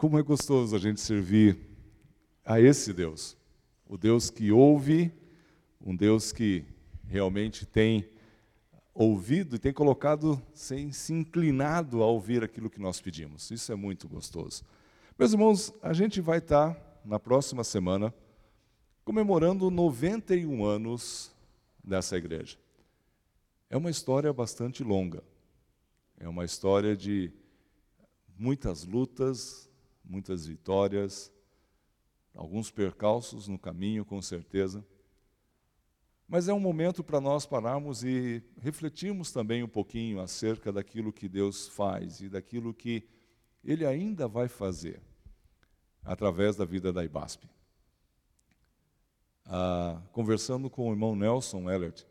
Como é gostoso a gente servir a esse Deus, o Deus que ouve, um Deus que realmente tem ouvido e tem colocado, sem se inclinado a ouvir aquilo que nós pedimos. Isso é muito gostoso. Meus irmãos, a gente vai estar na próxima semana comemorando 91 anos dessa igreja. É uma história bastante longa. É uma história de muitas lutas, muitas vitórias, alguns percalços no caminho, com certeza. Mas é um momento para nós pararmos e refletirmos também um pouquinho acerca daquilo que Deus faz e daquilo que Ele ainda vai fazer através da vida da IBASP. Ah, conversando com o irmão Nelson Ellert,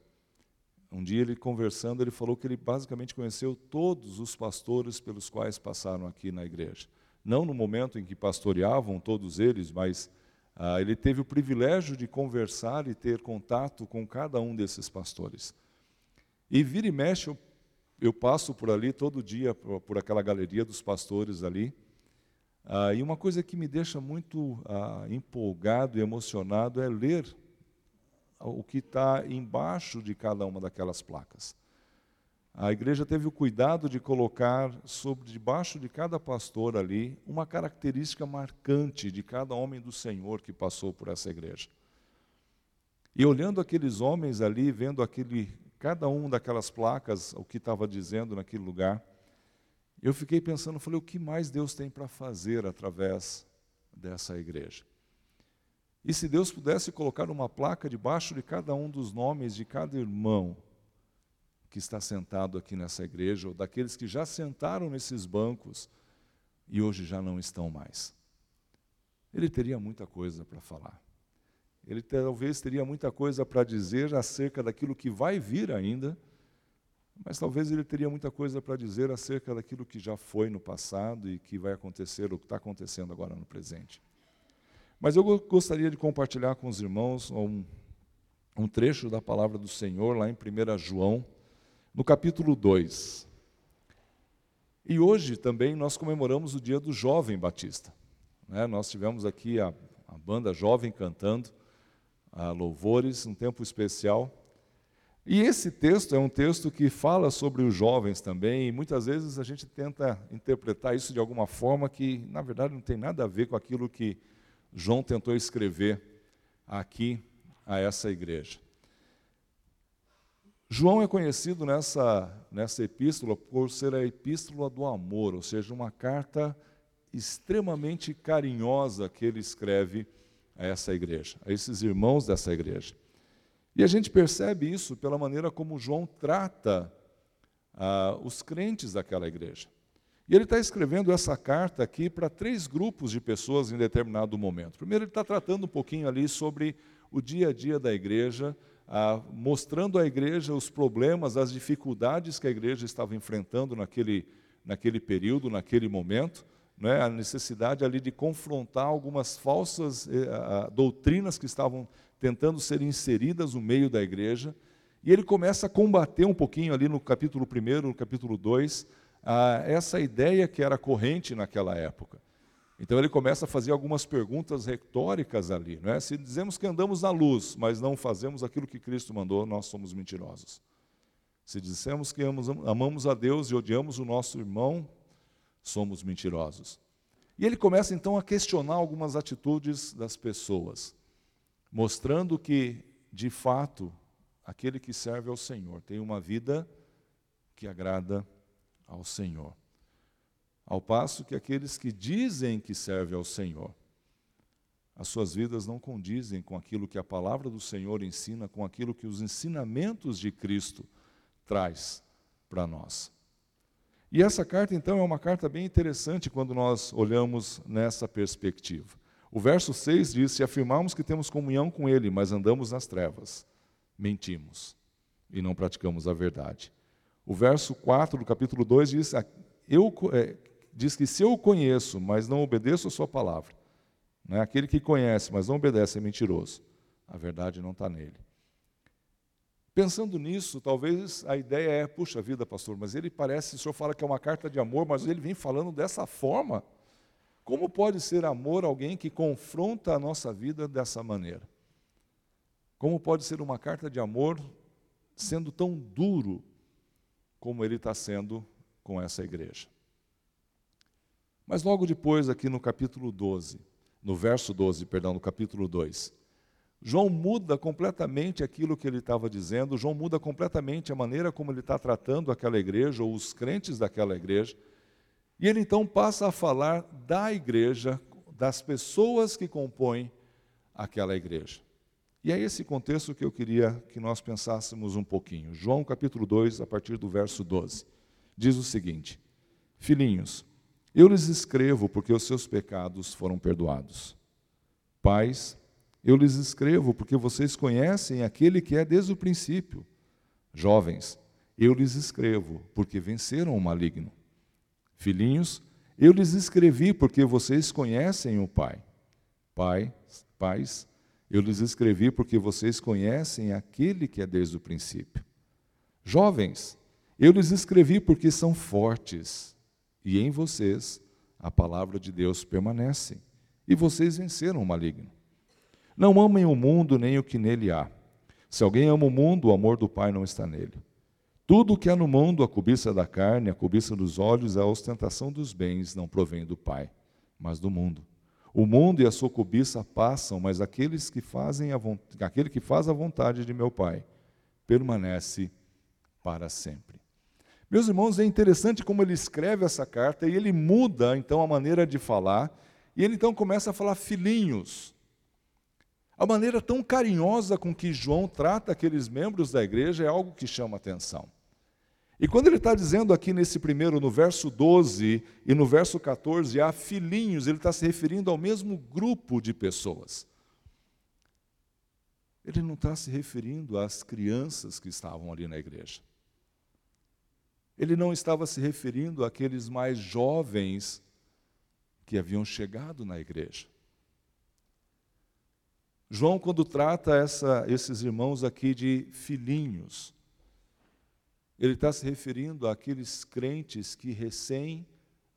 um dia ele conversando, ele falou que ele basicamente conheceu todos os pastores pelos quais passaram aqui na igreja. Não no momento em que pastoreavam todos eles, mas ah, ele teve o privilégio de conversar e ter contato com cada um desses pastores. E vira e mexe, eu, eu passo por ali todo dia, por, por aquela galeria dos pastores ali, ah, e uma coisa que me deixa muito ah, empolgado e emocionado é ler o que está embaixo de cada uma daquelas placas. A igreja teve o cuidado de colocar sobre debaixo de cada pastor ali uma característica marcante de cada homem do Senhor que passou por essa igreja. E olhando aqueles homens ali, vendo aquele cada um daquelas placas, o que estava dizendo naquele lugar, eu fiquei pensando, falei, o que mais Deus tem para fazer através dessa igreja? E se Deus pudesse colocar uma placa debaixo de cada um dos nomes de cada irmão que está sentado aqui nessa igreja, ou daqueles que já sentaram nesses bancos e hoje já não estão mais. Ele teria muita coisa para falar. Ele talvez teria muita coisa para dizer acerca daquilo que vai vir ainda, mas talvez ele teria muita coisa para dizer acerca daquilo que já foi no passado e que vai acontecer, ou que está acontecendo agora no presente. Mas eu gostaria de compartilhar com os irmãos um, um trecho da palavra do Senhor, lá em 1 João, no capítulo 2. E hoje também nós comemoramos o dia do jovem batista. Né? Nós tivemos aqui a, a banda jovem cantando louvores, um tempo especial. E esse texto é um texto que fala sobre os jovens também, e muitas vezes a gente tenta interpretar isso de alguma forma que, na verdade, não tem nada a ver com aquilo que João tentou escrever aqui a essa igreja. João é conhecido nessa, nessa epístola por ser a epístola do amor, ou seja, uma carta extremamente carinhosa que ele escreve a essa igreja, a esses irmãos dessa igreja. E a gente percebe isso pela maneira como João trata ah, os crentes daquela igreja. E ele está escrevendo essa carta aqui para três grupos de pessoas em determinado momento. Primeiro, ele está tratando um pouquinho ali sobre o dia a dia da igreja, ah, mostrando à igreja os problemas, as dificuldades que a igreja estava enfrentando naquele, naquele período, naquele momento, né, a necessidade ali de confrontar algumas falsas eh, doutrinas que estavam tentando ser inseridas no meio da igreja. E ele começa a combater um pouquinho ali no capítulo 1, no capítulo 2, essa ideia que era corrente naquela época. Então ele começa a fazer algumas perguntas retóricas ali. Não é? Se dizemos que andamos na luz, mas não fazemos aquilo que Cristo mandou, nós somos mentirosos. Se dissemos que amamos a Deus e odiamos o nosso irmão, somos mentirosos. E ele começa então a questionar algumas atitudes das pessoas, mostrando que, de fato, aquele que serve ao Senhor tem uma vida que agrada ao Senhor. Ao passo que aqueles que dizem que servem ao Senhor, as suas vidas não condizem com aquilo que a palavra do Senhor ensina, com aquilo que os ensinamentos de Cristo traz para nós. E essa carta, então, é uma carta bem interessante quando nós olhamos nessa perspectiva. O verso 6 diz: Se afirmarmos que temos comunhão com Ele, mas andamos nas trevas, mentimos e não praticamos a verdade. O verso 4 do capítulo 2 diz: eu, é, diz que se eu o conheço, mas não obedeço a sua palavra, né? aquele que conhece, mas não obedece é mentiroso. A verdade não está nele. Pensando nisso, talvez a ideia é, puxa vida, pastor, mas ele parece, o senhor fala que é uma carta de amor, mas ele vem falando dessa forma, Como pode ser amor alguém que confronta a nossa vida dessa maneira? Como pode ser uma carta de amor sendo tão duro como ele está sendo com essa igreja? Mas logo depois, aqui no capítulo 12, no verso 12, perdão, no capítulo 2, João muda completamente aquilo que ele estava dizendo, João muda completamente a maneira como ele está tratando aquela igreja, ou os crentes daquela igreja, e ele então passa a falar da igreja, das pessoas que compõem aquela igreja. E é esse contexto que eu queria que nós pensássemos um pouquinho. João capítulo 2, a partir do verso 12, diz o seguinte: Filhinhos, eu lhes escrevo porque os seus pecados foram perdoados. Pais, eu lhes escrevo porque vocês conhecem aquele que é desde o princípio. Jovens, eu lhes escrevo porque venceram o maligno. Filhinhos, eu lhes escrevi porque vocês conhecem o Pai. Pai, pais, eu lhes escrevi porque vocês conhecem aquele que é desde o princípio. Jovens, eu lhes escrevi porque são fortes, e em vocês a palavra de Deus permanece, e vocês venceram o maligno. Não amem o mundo nem o que nele há. Se alguém ama o mundo, o amor do Pai não está nele. Tudo o que há no mundo, a cobiça da carne, a cobiça dos olhos, a ostentação dos bens, não provém do Pai, mas do mundo. O mundo e a sua cobiça passam, mas aqueles que fazem a aquele que faz a vontade de meu Pai permanece para sempre. Meus irmãos, é interessante como ele escreve essa carta e ele muda então a maneira de falar, e ele então começa a falar filhinhos. A maneira tão carinhosa com que João trata aqueles membros da igreja é algo que chama atenção. E quando ele está dizendo aqui nesse primeiro, no verso 12 e no verso 14, há filhinhos, ele está se referindo ao mesmo grupo de pessoas. Ele não está se referindo às crianças que estavam ali na igreja. Ele não estava se referindo àqueles mais jovens que haviam chegado na igreja. João, quando trata essa, esses irmãos aqui de filhinhos, ele está se referindo àqueles crentes que recém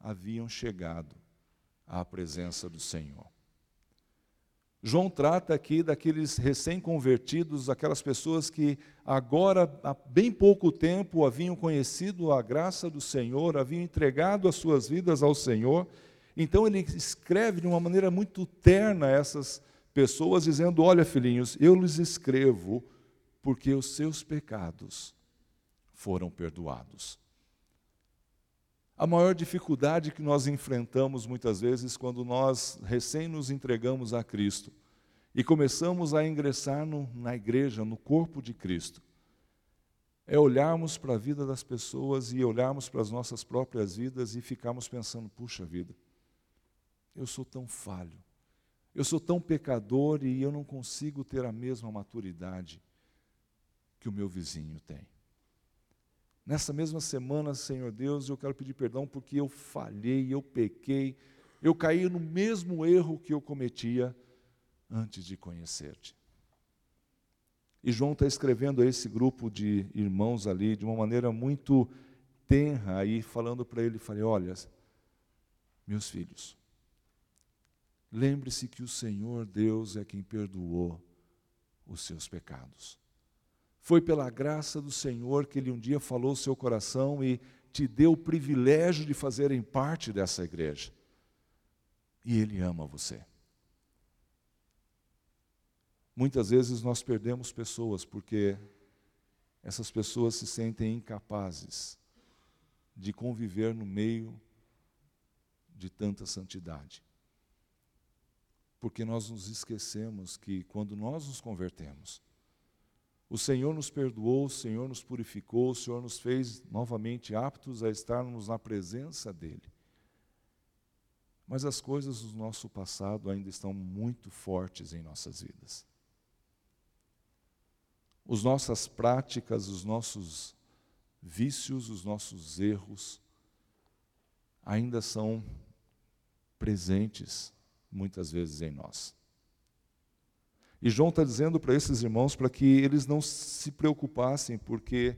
haviam chegado à presença do Senhor. João trata aqui daqueles recém-convertidos, aquelas pessoas que agora, há bem pouco tempo, haviam conhecido a graça do Senhor, haviam entregado as suas vidas ao Senhor. Então ele escreve de uma maneira muito terna essas pessoas, dizendo: Olha, filhinhos, eu lhes escrevo porque os seus pecados foram perdoados. A maior dificuldade que nós enfrentamos muitas vezes quando nós recém nos entregamos a Cristo e começamos a ingressar no, na igreja, no corpo de Cristo, é olharmos para a vida das pessoas e olharmos para as nossas próprias vidas e ficarmos pensando: puxa vida, eu sou tão falho, eu sou tão pecador e eu não consigo ter a mesma maturidade que o meu vizinho tem. Nessa mesma semana, Senhor Deus, eu quero pedir perdão porque eu falhei, eu pequei, eu caí no mesmo erro que eu cometia antes de conhecer-te. E João está escrevendo a esse grupo de irmãos ali de uma maneira muito tenra, aí falando para ele, falei, olha, meus filhos, lembre-se que o Senhor Deus é quem perdoou os seus pecados. Foi pela graça do Senhor que Ele um dia falou seu coração e te deu o privilégio de fazerem parte dessa igreja. E Ele ama você. Muitas vezes nós perdemos pessoas porque essas pessoas se sentem incapazes de conviver no meio de tanta santidade. Porque nós nos esquecemos que quando nós nos convertemos, o Senhor nos perdoou, o Senhor nos purificou, o Senhor nos fez novamente aptos a estarmos na presença dEle. Mas as coisas do nosso passado ainda estão muito fortes em nossas vidas. As nossas práticas, os nossos vícios, os nossos erros ainda são presentes muitas vezes em nós. E João está dizendo para esses irmãos para que eles não se preocupassem, porque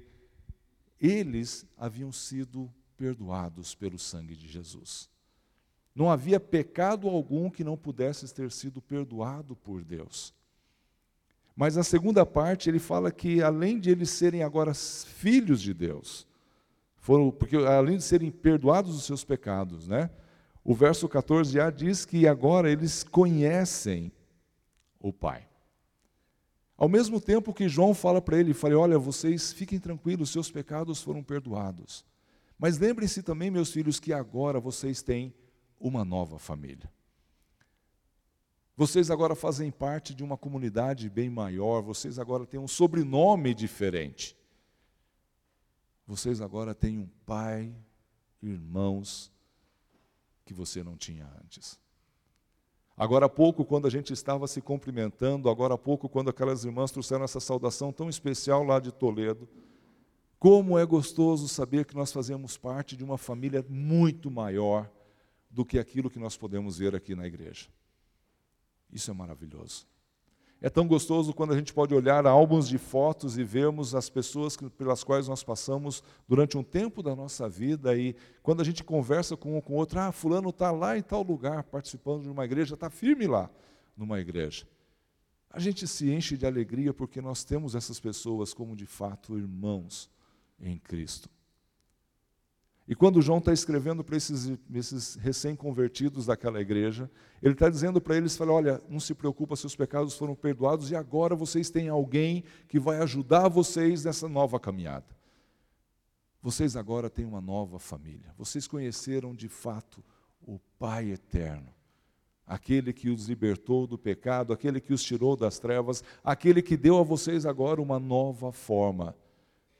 eles haviam sido perdoados pelo sangue de Jesus. Não havia pecado algum que não pudesse ter sido perdoado por Deus. Mas na segunda parte ele fala que além de eles serem agora filhos de Deus, foram porque além de serem perdoados os seus pecados, né? O verso 14a diz que agora eles conhecem o Pai. Ao mesmo tempo que João fala para ele, fala: "Olha, vocês fiquem tranquilos, seus pecados foram perdoados". Mas lembrem-se também, meus filhos, que agora vocês têm uma nova família. Vocês agora fazem parte de uma comunidade bem maior, vocês agora têm um sobrenome diferente. Vocês agora têm um pai, irmãos, que você não tinha antes. Agora há pouco, quando a gente estava se cumprimentando, agora há pouco, quando aquelas irmãs trouxeram essa saudação tão especial lá de Toledo, como é gostoso saber que nós fazemos parte de uma família muito maior do que aquilo que nós podemos ver aqui na igreja. Isso é maravilhoso. É tão gostoso quando a gente pode olhar álbuns de fotos e vermos as pessoas pelas quais nós passamos durante um tempo da nossa vida e quando a gente conversa com um com outro, ah, fulano está lá em tal lugar participando de uma igreja, está firme lá numa igreja. A gente se enche de alegria porque nós temos essas pessoas como de fato irmãos em Cristo. E quando João está escrevendo para esses, esses recém-convertidos daquela igreja, ele está dizendo para eles: fala, olha, não se preocupa, seus pecados foram perdoados e agora vocês têm alguém que vai ajudar vocês nessa nova caminhada. Vocês agora têm uma nova família. Vocês conheceram de fato o Pai eterno, aquele que os libertou do pecado, aquele que os tirou das trevas, aquele que deu a vocês agora uma nova forma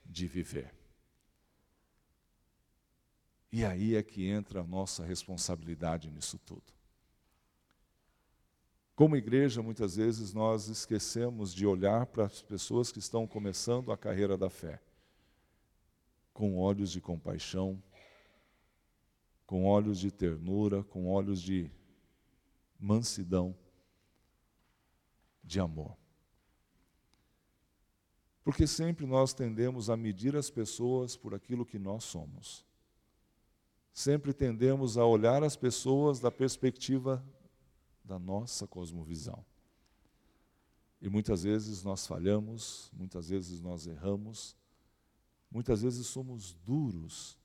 de viver. E aí é que entra a nossa responsabilidade nisso tudo. Como igreja, muitas vezes nós esquecemos de olhar para as pessoas que estão começando a carreira da fé com olhos de compaixão, com olhos de ternura, com olhos de mansidão, de amor. Porque sempre nós tendemos a medir as pessoas por aquilo que nós somos sempre tendemos a olhar as pessoas da perspectiva da nossa cosmovisão. E muitas vezes nós falhamos, muitas vezes nós erramos, muitas vezes somos duros,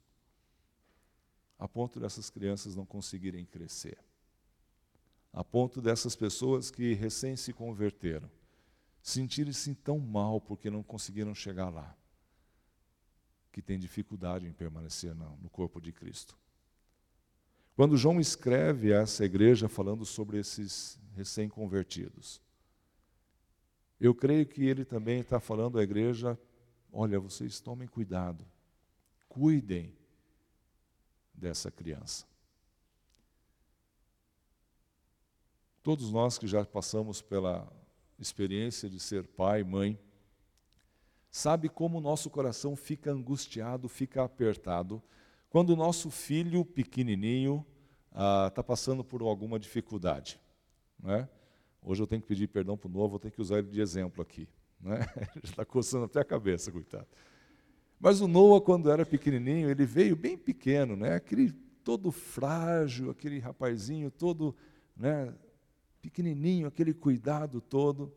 a ponto dessas crianças não conseguirem crescer, a ponto dessas pessoas que recém se converteram sentirem-se tão mal porque não conseguiram chegar lá que tem dificuldade em permanecer no corpo de Cristo. Quando João escreve a essa igreja falando sobre esses recém-convertidos, eu creio que ele também está falando à igreja: olha, vocês tomem cuidado, cuidem dessa criança. Todos nós que já passamos pela experiência de ser pai, mãe, Sabe como o nosso coração fica angustiado, fica apertado, quando o nosso filho pequenininho está ah, passando por alguma dificuldade. Né? Hoje eu tenho que pedir perdão para o novo, vou ter que usar ele de exemplo aqui. Né? está coçando até a cabeça, coitado. Mas o Noah, quando era pequenininho, ele veio bem pequeno, né? aquele todo frágil, aquele rapazinho todo né, pequenininho, aquele cuidado todo.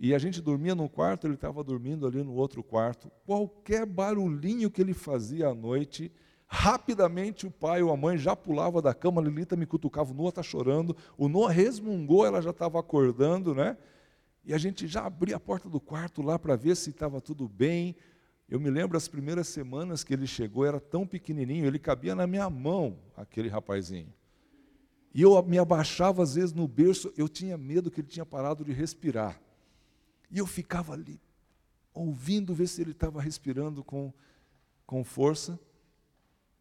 E a gente dormia num quarto, ele estava dormindo ali no outro quarto. Qualquer barulhinho que ele fazia à noite, rapidamente o pai ou a mãe já pulava da cama, a Lilita me cutucava, o Noah está chorando, o Noah resmungou, ela já estava acordando, né? E a gente já abria a porta do quarto lá para ver se estava tudo bem. Eu me lembro as primeiras semanas que ele chegou, era tão pequenininho, ele cabia na minha mão, aquele rapazinho. E eu me abaixava às vezes no berço, eu tinha medo que ele tinha parado de respirar. E eu ficava ali, ouvindo, ver se ele estava respirando com, com força.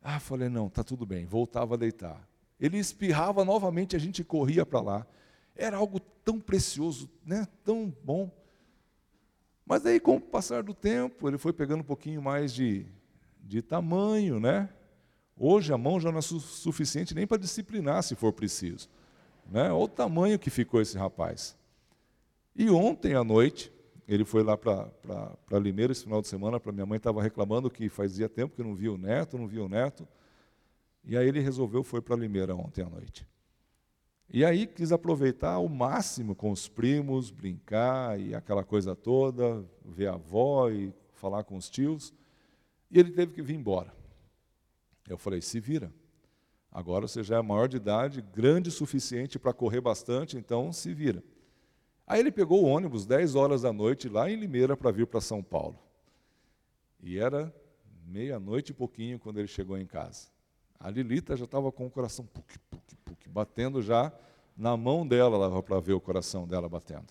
Ah, falei, não, está tudo bem. Voltava a deitar. Ele espirrava novamente, a gente corria para lá. Era algo tão precioso, né? tão bom. Mas aí, com o passar do tempo, ele foi pegando um pouquinho mais de, de tamanho, né? Hoje a mão já não é su suficiente nem para disciplinar, se for preciso. Né? Olha o tamanho que ficou esse rapaz. E ontem à noite, ele foi lá para Limeira esse final de semana, para minha mãe estava reclamando que fazia tempo que não via o neto, não via o neto. E aí ele resolveu foi para Limeira ontem à noite. E aí quis aproveitar ao máximo com os primos, brincar e aquela coisa toda, ver a avó e falar com os tios. E ele teve que vir embora. Eu falei: se vira. Agora você já é maior de idade, grande o suficiente para correr bastante, então se vira. Aí ele pegou o ônibus 10 horas da noite lá em Limeira para vir para São Paulo. E era meia-noite e pouquinho quando ele chegou em casa. A Lilita já estava com o coração puc, puc, puc, batendo já na mão dela para ver o coração dela batendo.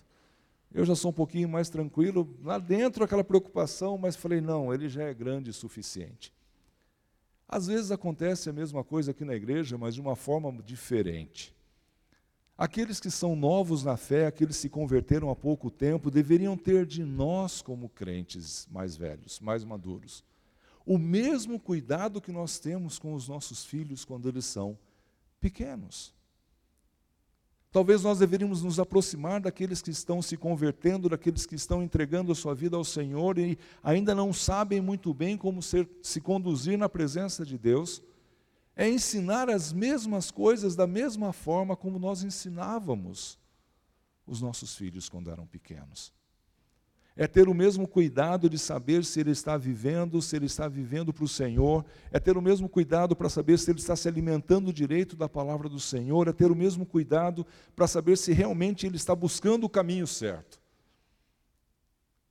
Eu já sou um pouquinho mais tranquilo, lá dentro aquela preocupação, mas falei, não, ele já é grande o suficiente. Às vezes acontece a mesma coisa aqui na igreja, mas de uma forma diferente. Aqueles que são novos na fé, aqueles que se converteram há pouco tempo, deveriam ter de nós, como crentes mais velhos, mais maduros, o mesmo cuidado que nós temos com os nossos filhos quando eles são pequenos. Talvez nós deveríamos nos aproximar daqueles que estão se convertendo, daqueles que estão entregando a sua vida ao Senhor e ainda não sabem muito bem como ser, se conduzir na presença de Deus. É ensinar as mesmas coisas da mesma forma como nós ensinávamos os nossos filhos quando eram pequenos. É ter o mesmo cuidado de saber se ele está vivendo, se ele está vivendo para o Senhor, é ter o mesmo cuidado para saber se ele está se alimentando direito da palavra do Senhor, é ter o mesmo cuidado para saber se realmente ele está buscando o caminho certo.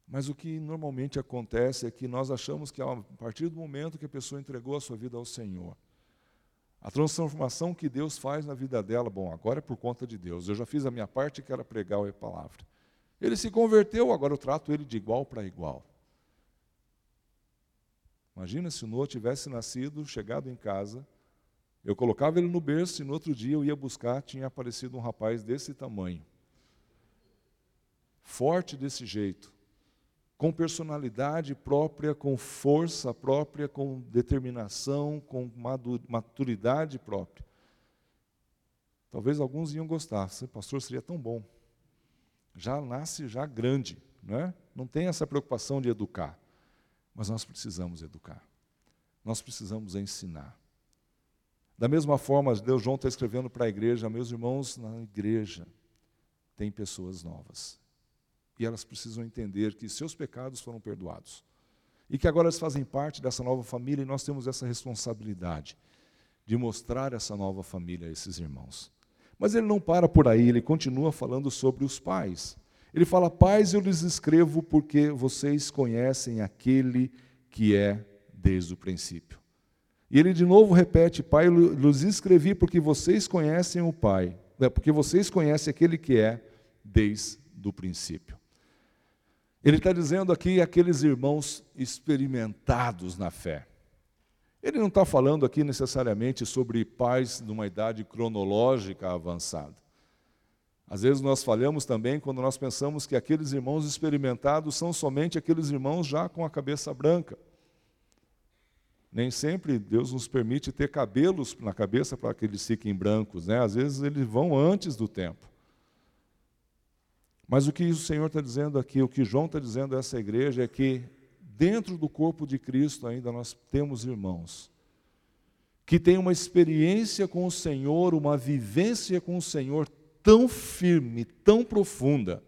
Mas o que normalmente acontece é que nós achamos que a partir do momento que a pessoa entregou a sua vida ao Senhor, a transformação que Deus faz na vida dela, bom, agora é por conta de Deus. Eu já fiz a minha parte que era pregar a palavra. Ele se converteu, agora eu trato ele de igual para igual. Imagina se o Noah tivesse nascido, chegado em casa, eu colocava ele no berço e no outro dia eu ia buscar, tinha aparecido um rapaz desse tamanho. Forte desse jeito, com personalidade própria, com força própria, com determinação, com maturidade própria. Talvez alguns iam gostar, pastor seria tão bom já nasce já grande, não é? Não tem essa preocupação de educar. Mas nós precisamos educar. Nós precisamos ensinar. Da mesma forma, Deus João está escrevendo para a igreja, meus irmãos, na igreja tem pessoas novas. E elas precisam entender que seus pecados foram perdoados. E que agora elas fazem parte dessa nova família e nós temos essa responsabilidade de mostrar essa nova família a esses irmãos. Mas ele não para por aí, ele continua falando sobre os pais. Ele fala: Pais, eu lhes escrevo porque vocês conhecem aquele que é desde o princípio. E ele de novo repete: Pai, eu lhes escrevi porque vocês conhecem o Pai, né, porque vocês conhecem aquele que é desde o princípio. Ele está dizendo aqui aqueles irmãos experimentados na fé. Ele não está falando aqui necessariamente sobre pais numa idade cronológica avançada. Às vezes nós falhamos também quando nós pensamos que aqueles irmãos experimentados são somente aqueles irmãos já com a cabeça branca. Nem sempre Deus nos permite ter cabelos na cabeça para que eles fiquem brancos, né? Às vezes eles vão antes do tempo. Mas o que o Senhor está dizendo aqui, o que João está dizendo a essa igreja é que dentro do corpo de Cristo ainda nós temos irmãos que têm uma experiência com o Senhor, uma vivência com o Senhor tão firme, tão profunda,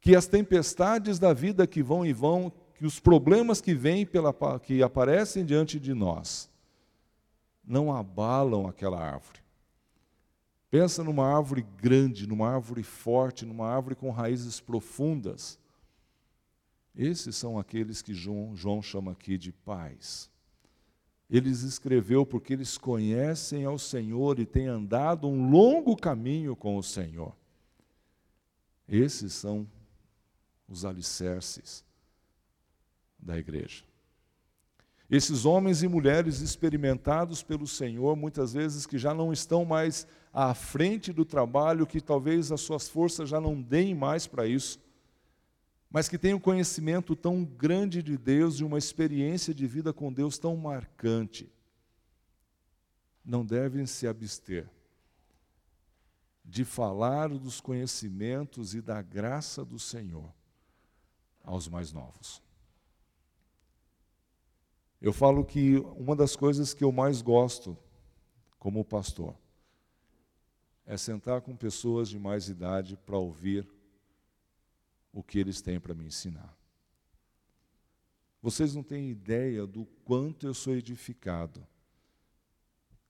que as tempestades da vida que vão e vão, que os problemas que vêm pela que aparecem diante de nós, não abalam aquela árvore. Pensa numa árvore grande, numa árvore forte, numa árvore com raízes profundas esses são aqueles que João, João chama aqui de pais. Eles escreveu porque eles conhecem ao Senhor e têm andado um longo caminho com o Senhor. Esses são os alicerces da igreja. Esses homens e mulheres experimentados pelo Senhor, muitas vezes que já não estão mais à frente do trabalho, que talvez as suas forças já não deem mais para isso, mas que tem um conhecimento tão grande de Deus e uma experiência de vida com Deus tão marcante, não devem se abster de falar dos conhecimentos e da graça do Senhor aos mais novos. Eu falo que uma das coisas que eu mais gosto como pastor é sentar com pessoas de mais idade para ouvir o que eles têm para me ensinar. Vocês não têm ideia do quanto eu sou edificado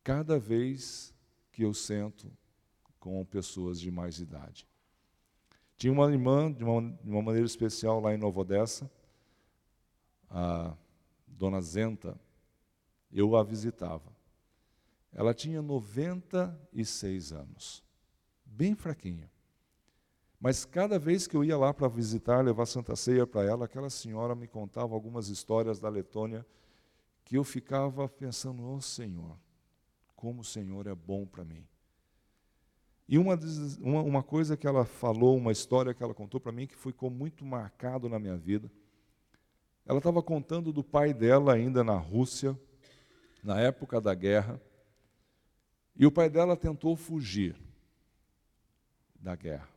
cada vez que eu sento com pessoas de mais idade. Tinha uma irmã, de uma, de uma maneira especial, lá em Nova Odessa, a dona Zenta, eu a visitava. Ela tinha 96 anos, bem fraquinha. Mas cada vez que eu ia lá para visitar, levar Santa Ceia para ela, aquela senhora me contava algumas histórias da Letônia que eu ficava pensando, oh Senhor, como o Senhor é bom para mim. E uma, uma, uma, coisa que ela falou, uma história que ela contou para mim, que ficou muito marcado na minha vida. Ela estava contando do pai dela ainda na Rússia, na época da guerra, e o pai dela tentou fugir da guerra.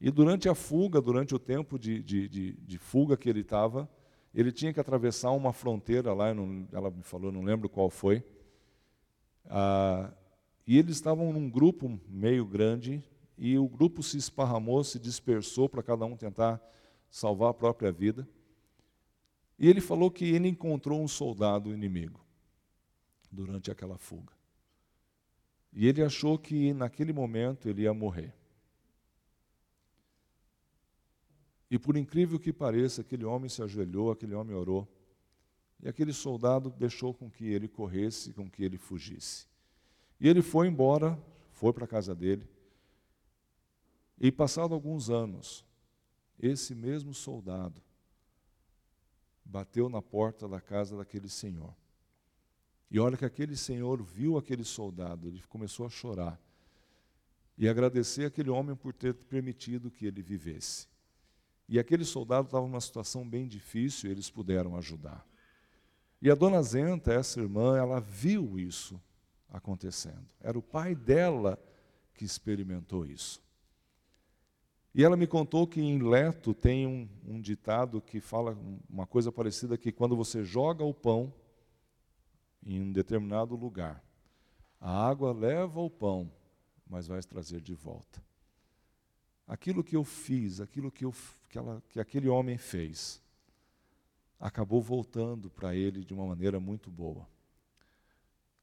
E durante a fuga, durante o tempo de, de, de, de fuga que ele estava, ele tinha que atravessar uma fronteira lá, não, ela me falou, não lembro qual foi. Ah, e eles estavam num grupo meio grande, e o grupo se esparramou, se dispersou para cada um tentar salvar a própria vida. E ele falou que ele encontrou um soldado inimigo durante aquela fuga. E ele achou que naquele momento ele ia morrer. E por incrível que pareça, aquele homem se ajoelhou, aquele homem orou, e aquele soldado deixou com que ele corresse, com que ele fugisse. E ele foi embora, foi para a casa dele. E passado alguns anos, esse mesmo soldado bateu na porta da casa daquele senhor. E olha que aquele senhor viu aquele soldado, ele começou a chorar e agradecer aquele homem por ter permitido que ele vivesse. E aquele soldado estava numa situação bem difícil, eles puderam ajudar. E a dona Zenta, essa irmã, ela viu isso acontecendo. Era o pai dela que experimentou isso. E ela me contou que em Leto tem um, um, ditado que fala uma coisa parecida que quando você joga o pão em um determinado lugar, a água leva o pão, mas vai trazer de volta. Aquilo que eu fiz, aquilo que, eu, que, ela, que aquele homem fez, acabou voltando para ele de uma maneira muito boa.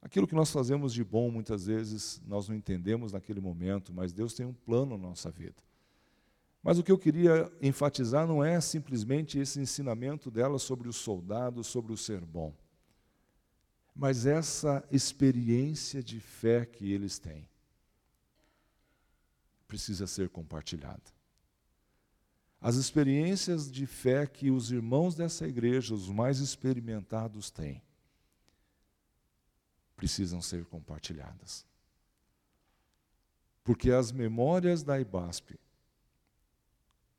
Aquilo que nós fazemos de bom, muitas vezes, nós não entendemos naquele momento, mas Deus tem um plano na nossa vida. Mas o que eu queria enfatizar não é simplesmente esse ensinamento dela sobre o soldado, sobre o ser bom, mas essa experiência de fé que eles têm precisa ser compartilhada. As experiências de fé que os irmãos dessa igreja, os mais experimentados, têm, precisam ser compartilhadas. Porque as memórias da IBASP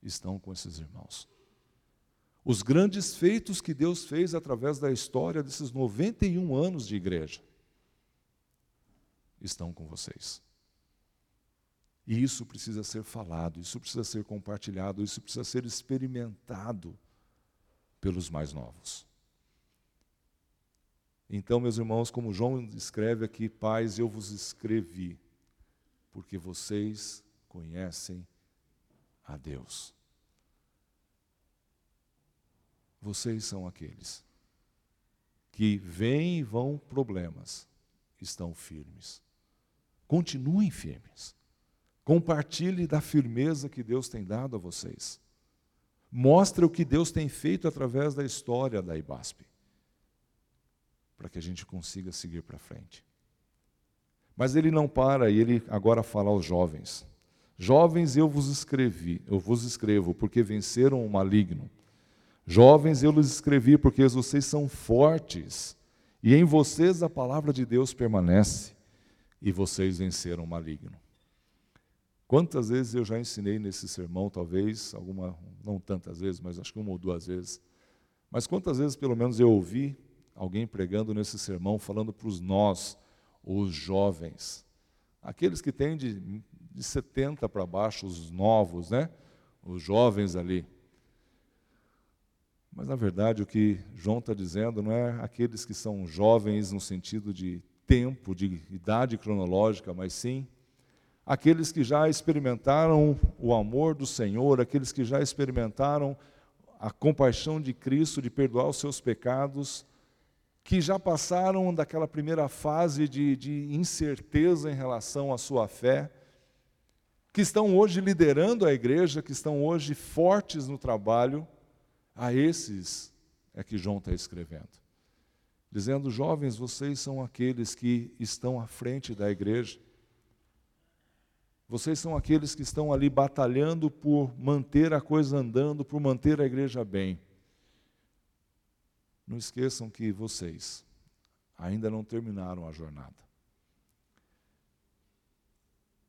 estão com esses irmãos. Os grandes feitos que Deus fez através da história desses 91 anos de igreja estão com vocês. E isso precisa ser falado, isso precisa ser compartilhado, isso precisa ser experimentado pelos mais novos. Então, meus irmãos, como João escreve aqui, pais, eu vos escrevi, porque vocês conhecem a Deus. Vocês são aqueles que vêm e vão problemas, estão firmes. Continuem firmes. Compartilhe da firmeza que Deus tem dado a vocês. Mostre o que Deus tem feito através da história da IBASP para que a gente consiga seguir para frente. Mas ele não para e ele agora fala aos jovens: Jovens, eu vos escrevi, eu vos escrevo, porque venceram o maligno. Jovens, eu lhes escrevi, porque vocês são fortes, e em vocês a palavra de Deus permanece, e vocês venceram o maligno. Quantas vezes eu já ensinei nesse sermão, talvez, alguma, não tantas vezes, mas acho que uma ou duas vezes. Mas quantas vezes, pelo menos, eu ouvi alguém pregando nesse sermão, falando para os nós, os jovens, aqueles que têm de, de 70 para baixo, os novos, né? Os jovens ali. Mas, na verdade, o que João está dizendo não é aqueles que são jovens no sentido de tempo, de idade cronológica, mas sim aqueles que já experimentaram o amor do Senhor, aqueles que já experimentaram a compaixão de Cristo de perdoar os seus pecados, que já passaram daquela primeira fase de, de incerteza em relação à sua fé, que estão hoje liderando a igreja, que estão hoje fortes no trabalho, a esses é que João está escrevendo. Dizendo, jovens, vocês são aqueles que estão à frente da igreja. Vocês são aqueles que estão ali batalhando por manter a coisa andando, por manter a igreja bem. Não esqueçam que vocês ainda não terminaram a jornada.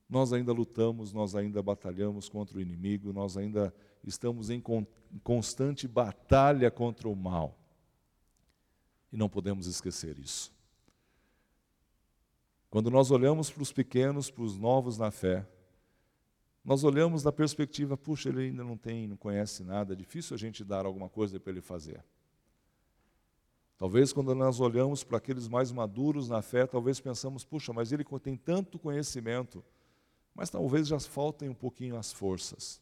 Nós ainda lutamos, nós ainda batalhamos contra o inimigo, nós ainda estamos em constante batalha contra o mal. E não podemos esquecer isso. Quando nós olhamos para os pequenos, para os novos na fé, nós olhamos da perspectiva, puxa, ele ainda não tem, não conhece nada, é difícil a gente dar alguma coisa para ele fazer. Talvez quando nós olhamos para aqueles mais maduros na fé, talvez pensamos, puxa, mas ele tem tanto conhecimento, mas talvez já faltem um pouquinho as forças.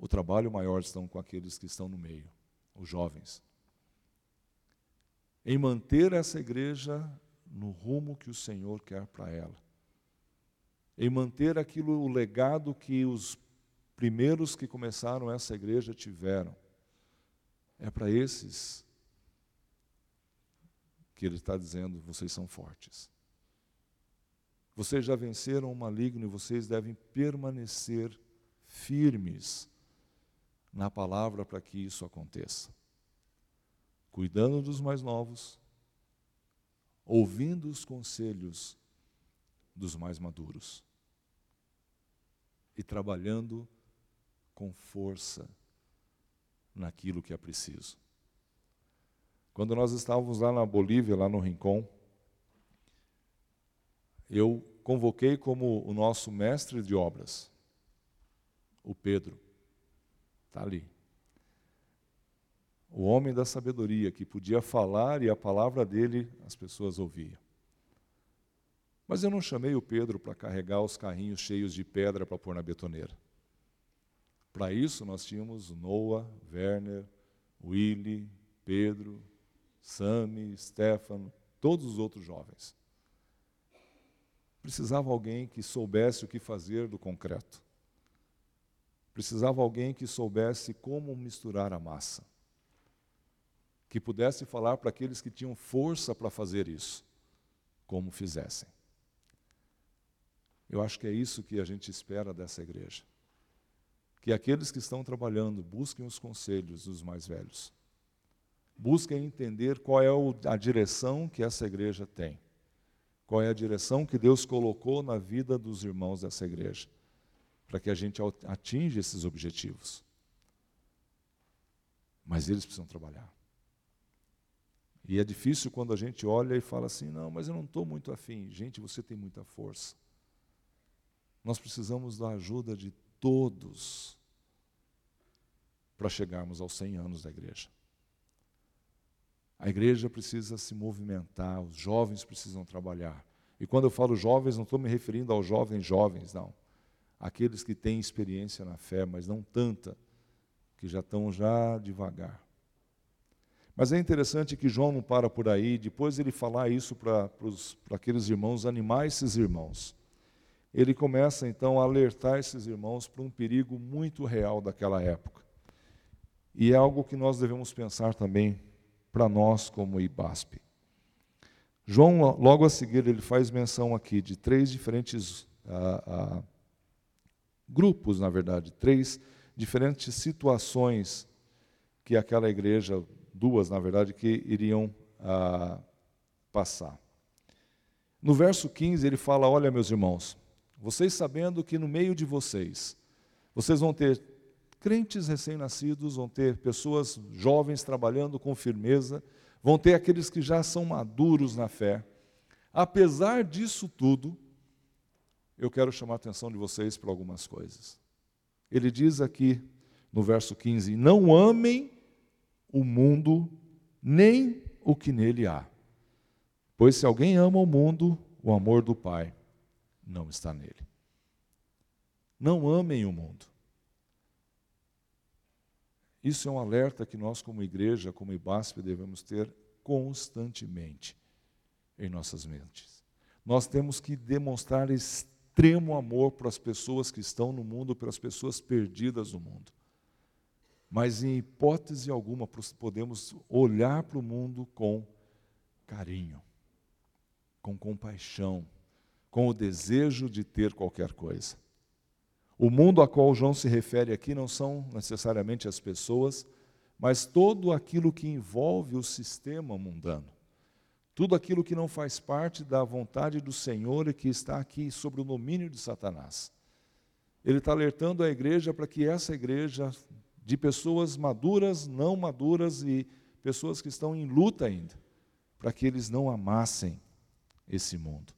O trabalho maior estão com aqueles que estão no meio, os jovens. Em manter essa igreja no rumo que o Senhor quer para ela. Em manter aquilo, o legado que os primeiros que começaram essa igreja tiveram. É para esses que ele está dizendo: vocês são fortes. Vocês já venceram o maligno e vocês devem permanecer firmes na palavra para que isso aconteça. Cuidando dos mais novos, ouvindo os conselhos dos mais maduros e trabalhando com força naquilo que é preciso. Quando nós estávamos lá na Bolívia, lá no Rincon, eu convoquei como o nosso mestre de obras, o Pedro. Está ali. O homem da sabedoria, que podia falar e a palavra dele as pessoas ouviam. Mas eu não chamei o Pedro para carregar os carrinhos cheios de pedra para pôr na betoneira. Para isso, nós tínhamos Noah, Werner, Willy, Pedro, Sami, Stefano, todos os outros jovens. Precisava alguém que soubesse o que fazer do concreto. Precisava alguém que soubesse como misturar a massa. Que pudesse falar para aqueles que tinham força para fazer isso, como fizessem. Eu acho que é isso que a gente espera dessa igreja. Que aqueles que estão trabalhando busquem os conselhos dos mais velhos busquem entender qual é a direção que essa igreja tem. Qual é a direção que Deus colocou na vida dos irmãos dessa igreja, para que a gente atinja esses objetivos. Mas eles precisam trabalhar. E é difícil quando a gente olha e fala assim: não, mas eu não estou muito afim. Gente, você tem muita força. Nós precisamos da ajuda de todos para chegarmos aos 100 anos da igreja. A igreja precisa se movimentar, os jovens precisam trabalhar. E quando eu falo jovens, não estou me referindo aos jovens jovens, não. Aqueles que têm experiência na fé, mas não tanta, que já estão já devagar. Mas é interessante que João não para por aí, depois ele falar isso para aqueles irmãos, animar esses irmãos. Ele começa então a alertar esses irmãos para um perigo muito real daquela época. E é algo que nós devemos pensar também para nós como IBASP. João, logo a seguir, ele faz menção aqui de três diferentes ah, ah, grupos, na verdade, três diferentes situações que aquela igreja, duas, na verdade, que iriam ah, passar. No verso 15, ele fala: Olha, meus irmãos, vocês sabendo que no meio de vocês, vocês vão ter crentes recém-nascidos, vão ter pessoas jovens trabalhando com firmeza, vão ter aqueles que já são maduros na fé. Apesar disso tudo, eu quero chamar a atenção de vocês para algumas coisas. Ele diz aqui, no verso 15: Não amem o mundo, nem o que nele há. Pois se alguém ama o mundo, o amor do Pai não está nele. Não amem o mundo. Isso é um alerta que nós, como igreja, como IBASP, devemos ter constantemente em nossas mentes. Nós temos que demonstrar extremo amor para as pessoas que estão no mundo, para as pessoas perdidas no mundo. Mas, em hipótese alguma, podemos olhar para o mundo com carinho, com compaixão, com o desejo de ter qualquer coisa. O mundo a qual João se refere aqui não são necessariamente as pessoas, mas todo aquilo que envolve o sistema mundano. Tudo aquilo que não faz parte da vontade do Senhor e que está aqui sobre o domínio de Satanás. Ele está alertando a igreja para que essa igreja, de pessoas maduras, não maduras e pessoas que estão em luta ainda, para que eles não amassem esse mundo.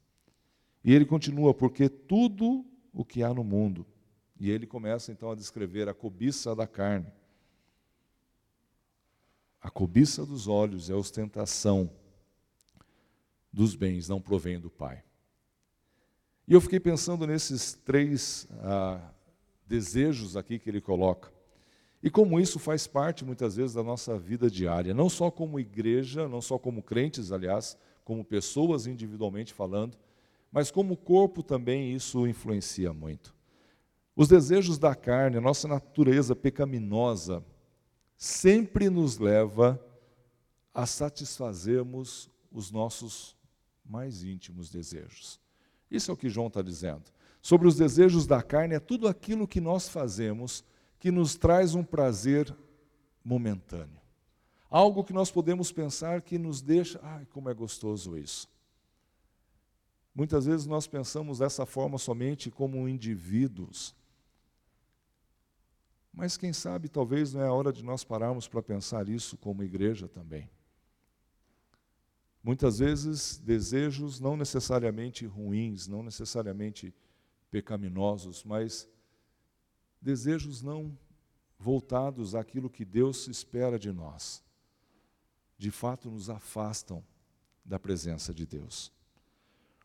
E ele continua, porque tudo o que há no mundo, e ele começa então a descrever a cobiça da carne. A cobiça dos olhos e a ostentação dos bens não provém do Pai. E eu fiquei pensando nesses três ah, desejos aqui que ele coloca. E como isso faz parte, muitas vezes, da nossa vida diária, não só como igreja, não só como crentes, aliás, como pessoas individualmente falando, mas como corpo também isso influencia muito. Os desejos da carne, a nossa natureza pecaminosa, sempre nos leva a satisfazermos os nossos mais íntimos desejos. Isso é o que João está dizendo. Sobre os desejos da carne, é tudo aquilo que nós fazemos que nos traz um prazer momentâneo. Algo que nós podemos pensar que nos deixa, ai, como é gostoso isso. Muitas vezes nós pensamos dessa forma somente como indivíduos. Mas quem sabe talvez não é a hora de nós pararmos para pensar isso como igreja também. Muitas vezes desejos não necessariamente ruins, não necessariamente pecaminosos, mas desejos não voltados àquilo que Deus espera de nós, de fato nos afastam da presença de Deus.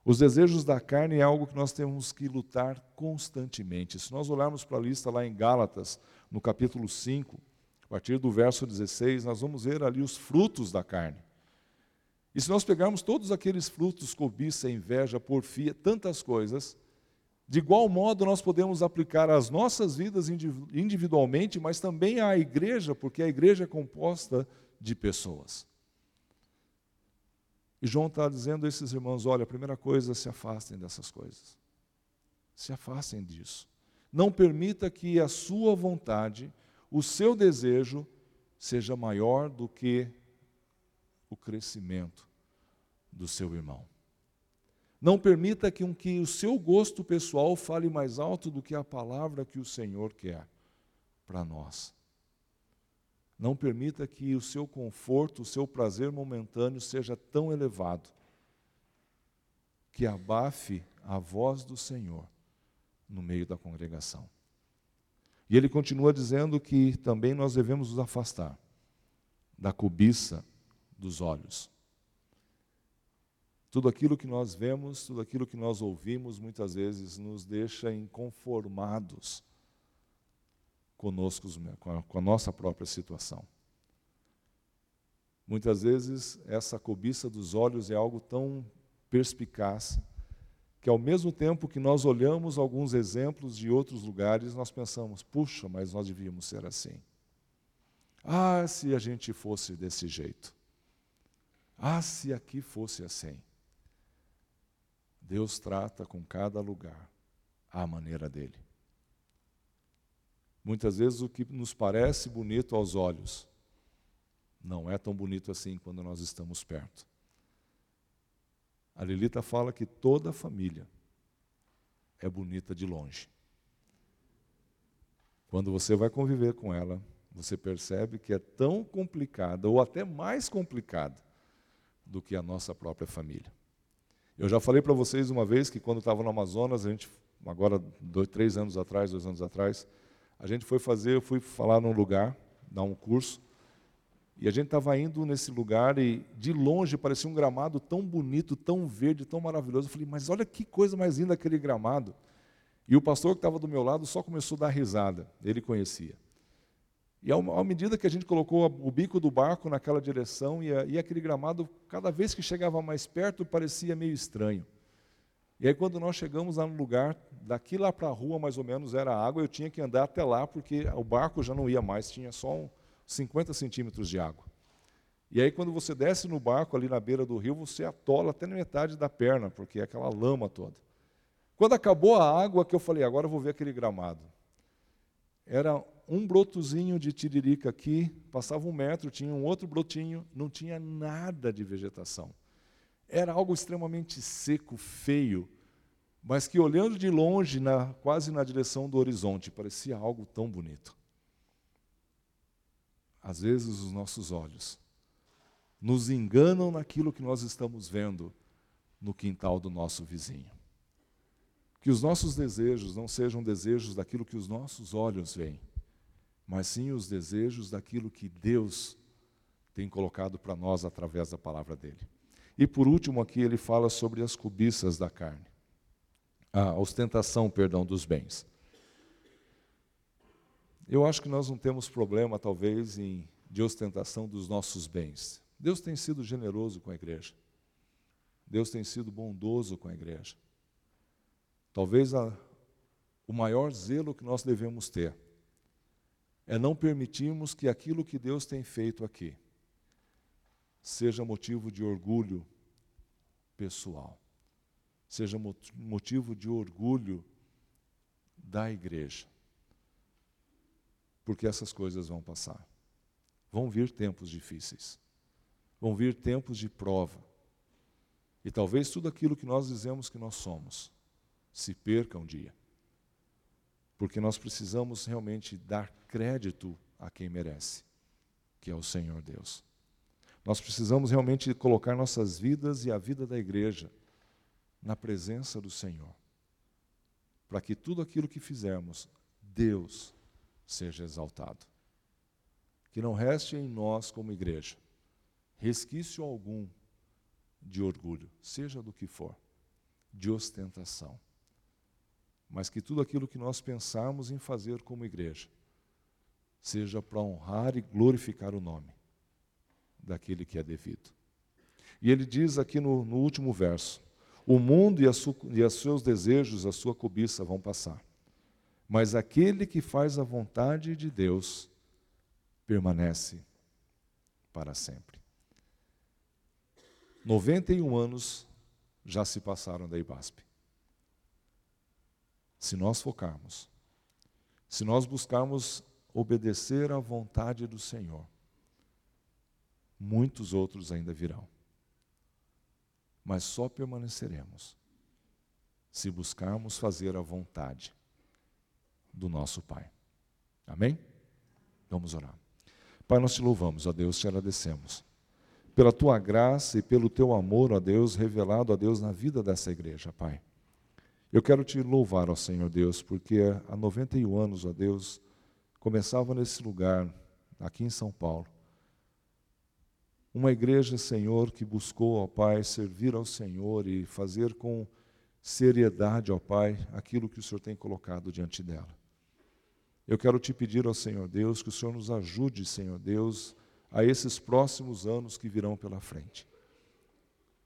Os desejos da carne é algo que nós temos que lutar constantemente. Se nós olharmos para a lista lá em Gálatas, no capítulo 5, a partir do verso 16, nós vamos ver ali os frutos da carne. E se nós pegarmos todos aqueles frutos, cobiça, inveja, porfia, tantas coisas, de igual modo nós podemos aplicar às nossas vidas individualmente, mas também à igreja, porque a igreja é composta de pessoas. E João está dizendo a esses irmãos: olha, a primeira coisa, se afastem dessas coisas. Se afastem disso. Não permita que a sua vontade, o seu desejo, seja maior do que o crescimento do seu irmão. Não permita que, um, que o seu gosto pessoal fale mais alto do que a palavra que o Senhor quer para nós. Não permita que o seu conforto, o seu prazer momentâneo seja tão elevado que abafe a voz do Senhor no meio da congregação. E ele continua dizendo que também nós devemos nos afastar da cobiça dos olhos. Tudo aquilo que nós vemos, tudo aquilo que nós ouvimos, muitas vezes nos deixa inconformados conosco, com a nossa própria situação. Muitas vezes essa cobiça dos olhos é algo tão perspicaz que ao mesmo tempo que nós olhamos alguns exemplos de outros lugares, nós pensamos, puxa, mas nós devíamos ser assim. Ah, se a gente fosse desse jeito. Ah, se aqui fosse assim. Deus trata com cada lugar à maneira dele. Muitas vezes o que nos parece bonito aos olhos não é tão bonito assim quando nós estamos perto. A Lilita fala que toda a família é bonita de longe. Quando você vai conviver com ela, você percebe que é tão complicada, ou até mais complicada, do que a nossa própria família. Eu já falei para vocês uma vez que quando estava no Amazonas, a gente, agora dois, três anos atrás, dois anos atrás, A gente foi fazer, eu fui falar num lugar, dar um curso, e a gente estava indo nesse lugar e de longe parecia um gramado tão bonito, tão verde, tão maravilhoso. Eu falei, mas olha que coisa mais linda aquele gramado. E o pastor que estava do meu lado só começou a dar risada, ele conhecia. E à medida que a gente colocou o bico do barco naquela direção, e, e aquele gramado, cada vez que chegava mais perto, parecia meio estranho. E aí, quando nós chegamos lá no lugar, daqui lá para a rua, mais ou menos, era água, eu tinha que andar até lá, porque o barco já não ia mais, tinha só um, 50 centímetros de água. E aí, quando você desce no barco ali na beira do rio, você atola até na metade da perna, porque é aquela lama toda. Quando acabou a água, que eu falei, agora eu vou ver aquele gramado. Era um brotozinho de tiririca aqui, passava um metro, tinha um outro brotinho, não tinha nada de vegetação. Era algo extremamente seco, feio, mas que olhando de longe, na, quase na direção do horizonte, parecia algo tão bonito. Às vezes os nossos olhos nos enganam naquilo que nós estamos vendo no quintal do nosso vizinho. Que os nossos desejos não sejam desejos daquilo que os nossos olhos veem, mas sim os desejos daquilo que Deus tem colocado para nós através da palavra dele. E por último, aqui ele fala sobre as cobiças da carne, a ostentação, perdão, dos bens. Eu acho que nós não temos problema, talvez, em, de ostentação dos nossos bens. Deus tem sido generoso com a igreja. Deus tem sido bondoso com a igreja. Talvez a, o maior zelo que nós devemos ter é não permitirmos que aquilo que Deus tem feito aqui seja motivo de orgulho pessoal, seja motivo de orgulho da igreja porque essas coisas vão passar. Vão vir tempos difíceis. Vão vir tempos de prova. E talvez tudo aquilo que nós dizemos que nós somos se perca um dia. Porque nós precisamos realmente dar crédito a quem merece, que é o Senhor Deus. Nós precisamos realmente colocar nossas vidas e a vida da igreja na presença do Senhor, para que tudo aquilo que fizermos, Deus seja exaltado. Que não reste em nós, como igreja, resquício algum de orgulho, seja do que for, de ostentação. Mas que tudo aquilo que nós pensarmos em fazer como igreja, seja para honrar e glorificar o nome daquele que é devido. E ele diz aqui no, no último verso: o mundo e, a su, e os seus desejos, a sua cobiça vão passar mas aquele que faz a vontade de Deus permanece para sempre. 91 anos já se passaram da IBASP. Se nós focarmos, se nós buscarmos obedecer à vontade do Senhor, muitos outros ainda virão. Mas só permaneceremos se buscarmos fazer a vontade do nosso Pai. Amém? Vamos orar. Pai, nós te louvamos, ó Deus, te agradecemos. Pela tua graça e pelo teu amor, ó Deus, revelado, ó Deus, na vida dessa igreja, Pai. Eu quero te louvar, ó Senhor Deus, porque há 91 anos, ó Deus, começava nesse lugar, aqui em São Paulo. Uma igreja, Senhor, que buscou, ó Pai, servir ao Senhor e fazer com seriedade, ó Pai, aquilo que o Senhor tem colocado diante dela. Eu quero te pedir ao Senhor Deus que o Senhor nos ajude, Senhor Deus, a esses próximos anos que virão pela frente.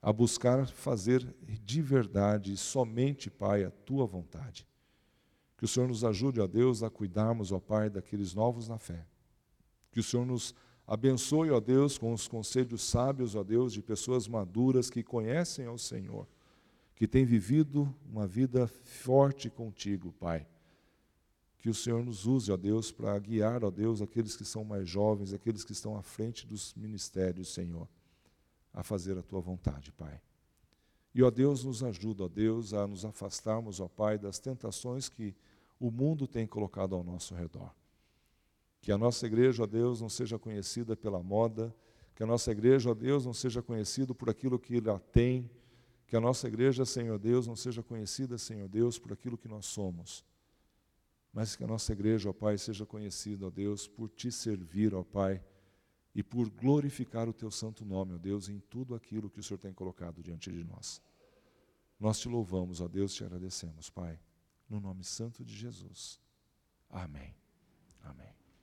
A buscar fazer de verdade, somente, Pai, a tua vontade. Que o Senhor nos ajude, ó Deus, a cuidarmos, ó Pai, daqueles novos na fé. Que o Senhor nos abençoe, ó Deus, com os conselhos sábios, ó Deus, de pessoas maduras que conhecem ao Senhor, que têm vivido uma vida forte contigo, Pai que o Senhor nos use, ó Deus, para guiar, ó Deus, aqueles que são mais jovens, aqueles que estão à frente dos ministérios, Senhor, a fazer a tua vontade, Pai. E, ó Deus, nos ajuda, ó Deus, a nos afastarmos, ó Pai, das tentações que o mundo tem colocado ao nosso redor. Que a nossa igreja, ó Deus, não seja conhecida pela moda, que a nossa igreja, ó Deus, não seja conhecida por aquilo que ela tem, que a nossa igreja, Senhor Deus, não seja conhecida, Senhor Deus, por aquilo que nós somos mas que a nossa igreja, ó Pai, seja conhecida, ó Deus, por te servir, ó Pai, e por glorificar o teu santo nome, ó Deus, em tudo aquilo que o Senhor tem colocado diante de nós. Nós te louvamos, ó Deus, te agradecemos, Pai, no nome santo de Jesus. Amém.